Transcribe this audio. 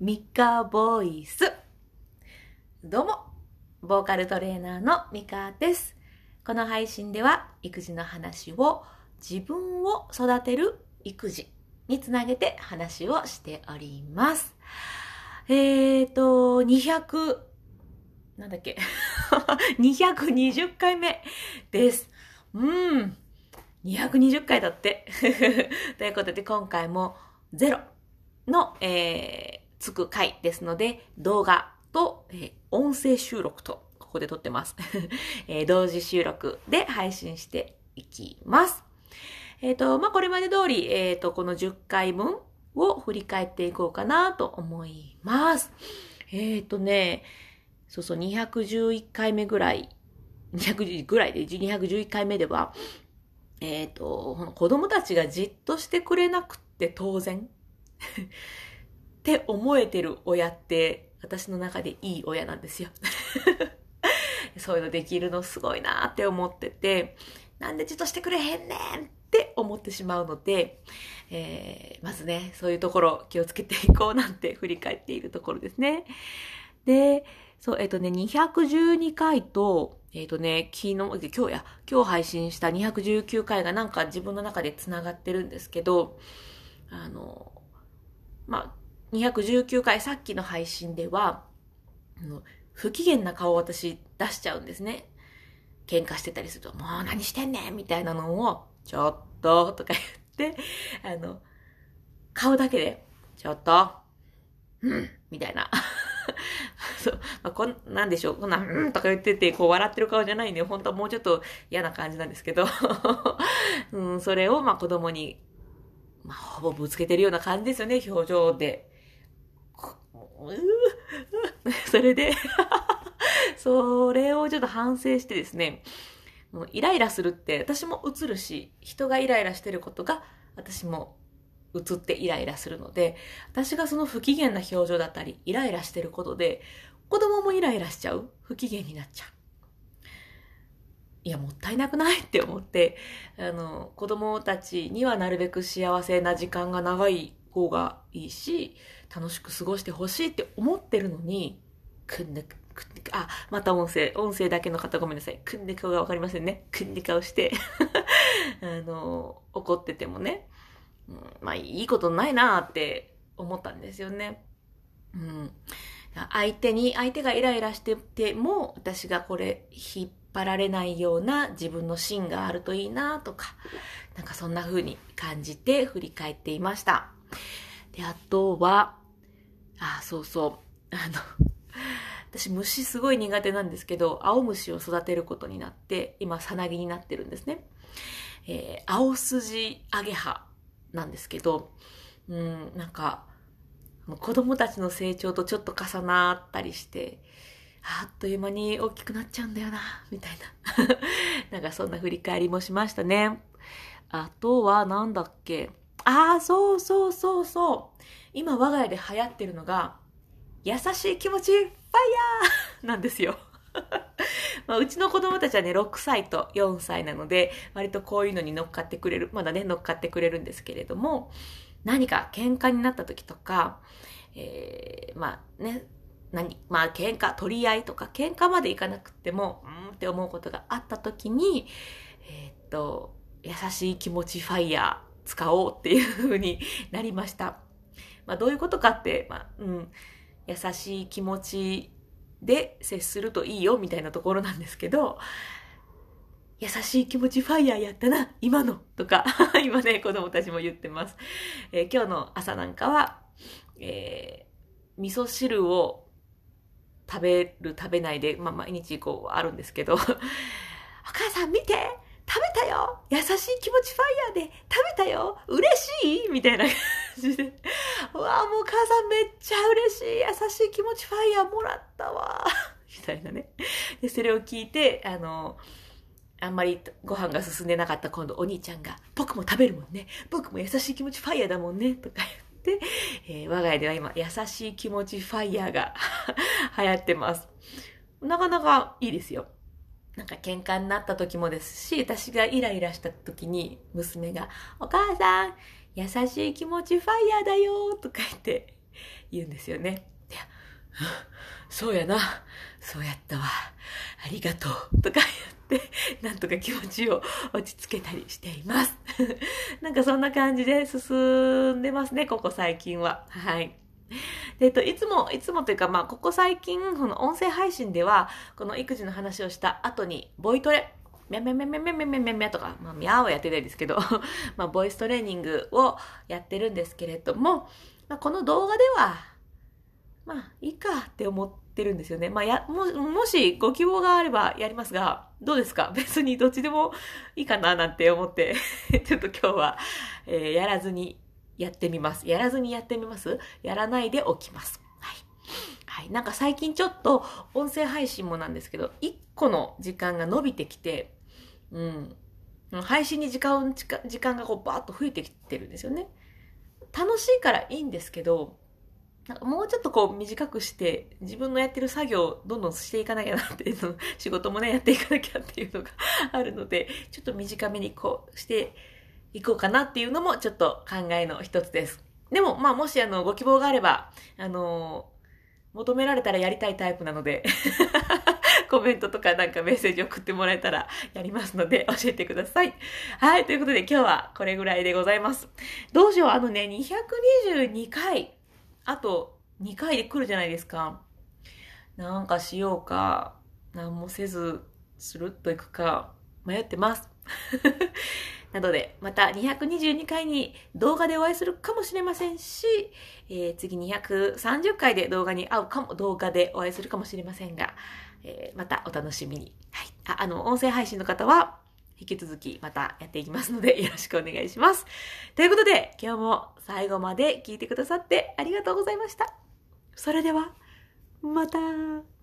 ミカボイス。どうも、ボーカルトレーナーのミカです。この配信では育児の話を自分を育てる育児につなげて話をしております。えーと、200、なんだっけ、220回目です。うん、220回だって。ということで今回もゼロの、えーつく回ですので、動画と、え、音声収録と、ここで撮ってます。え、同時収録で配信していきます。えっ、ー、と、まあ、これまで通り、えっ、と、この10回分を振り返っていこうかなと思います。えっ、とね、そうそう、211回目ぐらい、210ぐらいで、211回目では、えっ、と、子供たちがじっとしてくれなくて当然。って思えてる親って私の中でいい親なんですよ。そういうのできるのすごいなって思ってて、なんでじっとしてくれへんねんって思ってしまうので、えー、まずね、そういうところ気をつけていこうなんて振り返っているところですね。で、そう、えっ、ー、とね、212回と、えっ、ー、とね、昨日、今日や、今日配信した219回がなんか自分の中で繋がってるんですけど、あの、まあ、219回さっきの配信では、不機嫌な顔を私出しちゃうんですね。喧嘩してたりすると、もう何してんねんみたいなのを、ちょっととか言って、あの、顔だけで、ちょっと、うんみたいな。そう。まあ、こん、なんでしょう。こんな、うんとか言ってて、こう笑ってる顔じゃないんで、本当はもうちょっと嫌な感じなんですけど、うん、それを、まあ、子供に、まあ、ほぼぶつけてるような感じですよね、表情で。それで それをちょっと反省してですね、もうイライラするって私も映るし、人がイライラしてることが私も映ってイライラするので、私がその不機嫌な表情だったり、イライラしてることで、子供もイライラしちゃう。不機嫌になっちゃう。いや、もったいなくないって思って、あの、子供たちにはなるべく幸せな時間が長い方がいいし、楽しく過ごしてほしいって思ってるのに、くんでく、くんであ、また音声、音声だけの方ごめんなさい。くんで顔がわかりませんね。くんで顔して あの、怒っててもね、うん、まあいいことないなって思ったんですよね。うん。相手に、相手がイライラしてても、私がこれ引っ張られないような自分の芯があるといいなとか、なんかそんな風に感じて振り返っていました。で、あとは、あ、そうそう。あの、私虫すごい苦手なんですけど、青虫を育てることになって、今、さなぎになってるんですね。えー、青筋アゲハなんですけど、うん、なんか、子供たちの成長とちょっと重なったりして、あっという間に大きくなっちゃうんだよな、みたいな。なんかそんな振り返りもしましたね。あとは、なんだっけ。ああ、そうそうそうそう。今我が家で流行ってるのが、優しい気持ち、ファイヤーなんですよ。まあ、うちの子供たちはね、6歳と4歳なので、割とこういうのに乗っかってくれる、まだね、乗っかってくれるんですけれども、何か喧嘩になった時とか、えー、まあね、何まあ喧嘩、取り合いとか、喧嘩までいかなくても、うんって思うことがあった時に、えー、っと、優しい気持ちファイヤー、使おうっていう風になりました。まあ、どういうことかって、まあ、うん、優しい気持ちで接するといいよみたいなところなんですけど、優しい気持ちファイヤーやったな、今のとか、今ね、子供たちも言ってます。えー、今日の朝なんかは、えー、味噌汁を食べる食べないで、まあ、毎日こうあるんですけど、お母さん見て食べたよ優しい気持ちファイヤーで食べたよ嬉しいみたいな感じで。うわもう母さんめっちゃ嬉しい優しい気持ちファイヤーもらったわ みたいなね。で、それを聞いて、あの、あんまりご飯が進んでなかった今度お兄ちゃんが、僕も食べるもんね。僕も優しい気持ちファイヤーだもんね。とか言って、えー、我が家では今、優しい気持ちファイヤーが 流行ってます。なかなかいいですよ。なんか喧嘩になった時もですし、私がイライラした時に娘が、お母さん、優しい気持ちファイヤーだよとか言って言うんですよね。いや、そうやな。そうやったわ。ありがとう。とか言って、なんとか気持ちを落ち着けたりしています。なんかそんな感じで進んでますね、ここ最近は。はい。えっと、いつも、いつもというか、まあ、ここ最近、この音声配信では、この育児の話をした後に、ボイトレ、ミャミャミャミャミャミャミャミャとか、まあ、ミャーはやってないですけど、まあ、ボイストレーニングをやってるんですけれども、まあ、この動画では、まあ、いいかって思ってるんですよね。まあ、や、も、もしご希望があればやりますが、どうですか？別にどっちでもいいかななんて思って ちょっと今日は、えー、やらずにやってみます。やらずにやってみますやらないでおきます。はい。はい。なんか最近ちょっと音声配信もなんですけど、1個の時間が伸びてきて、うん。配信に時間、時間がこうバーッと増えてきてるんですよね。楽しいからいいんですけど、なんかもうちょっとこう短くして、自分のやってる作業をどんどんしていかなきゃなっていうの、仕事もね、やっていかなきゃっていうのがあるので、ちょっと短めにこうしていこうかなっていうのもちょっと考えの一つです。でも、まあもしあの、ご希望があれば、あの求められたらやりたいタイプなので コメントとかなんかメッセージ送ってもらえたらやりますので教えてください。はい、ということで今日はこれぐらいでございます。どうしよう、あのね、222回、あと2回で来るじゃないですか。なんかしようか、何もせず、スルッといくか、迷ってます。なので、また222回に動画でお会いするかもしれませんし、えー、次230回で動画に会うかも、動画でお会いするかもしれませんが、えー、またお楽しみに。はい。あ、あの、音声配信の方は、引き続きまたやっていきますので、よろしくお願いします。ということで、今日も最後まで聞いてくださってありがとうございました。それでは、また。